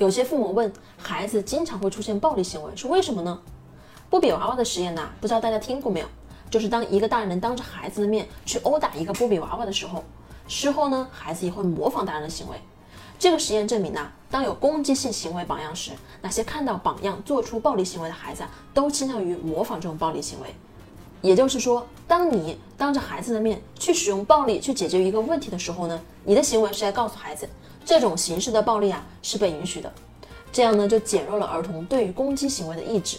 有些父母问，孩子经常会出现暴力行为，是为什么呢？波比娃娃的实验呢，不知道大家听过没有？就是当一个大人当着孩子的面去殴打一个波比娃娃的时候，事后呢，孩子也会模仿大人的行为。这个实验证明呢，当有攻击性行为榜样时，那些看到榜样做出暴力行为的孩子啊都倾向于模仿这种暴力行为。也就是说，当你当着孩子的面去使用暴力去解决一个问题的时候呢，你的行为是在告诉孩子。这种形式的暴力啊是被允许的，这样呢就减弱了儿童对于攻击行为的意志。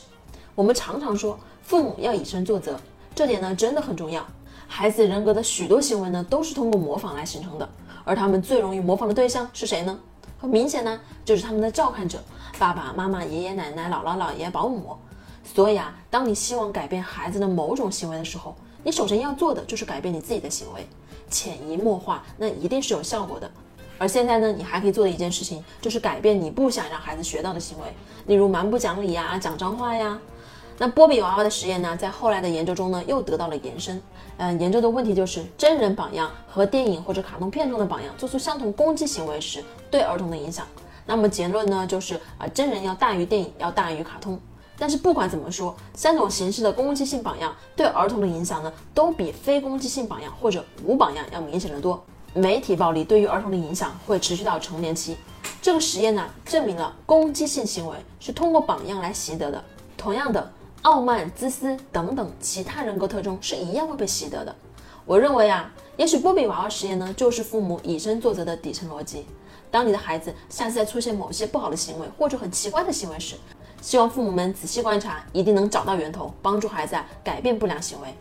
我们常常说父母要以身作则，这点呢真的很重要。孩子人格的许多行为呢都是通过模仿来形成的，而他们最容易模仿的对象是谁呢？很明显呢就是他们的照看者，爸爸妈妈、爷爷奶奶、姥姥姥爷、保姆。所以啊，当你希望改变孩子的某种行为的时候，你首先要做的就是改变你自己的行为，潜移默化，那一定是有效果的。而现在呢，你还可以做的一件事情，就是改变你不想让孩子学到的行为，例如蛮不讲理呀、讲脏话呀。那波比娃娃的实验呢，在后来的研究中呢，又得到了延伸。嗯，研究的问题就是真人榜样和电影或者卡通片中的榜样做出相同攻击行为时，对儿童的影响。那么结论呢，就是啊，真人要大于电影，要大于卡通。但是不管怎么说，三种形式的攻击性榜样对儿童的影响呢，都比非攻击性榜样或者无榜样要明显的多。媒体暴力对于儿童的影响会持续到成年期。这个实验呢，证明了攻击性行为是通过榜样来习得的。同样的，傲慢、自私等等其他人格特征是一样会被习得的。我认为啊，也许波比娃娃实验呢，就是父母以身作则的底层逻辑。当你的孩子下次再出现某些不好的行为或者很奇怪的行为时，希望父母们仔细观察，一定能找到源头，帮助孩子改变不良行为。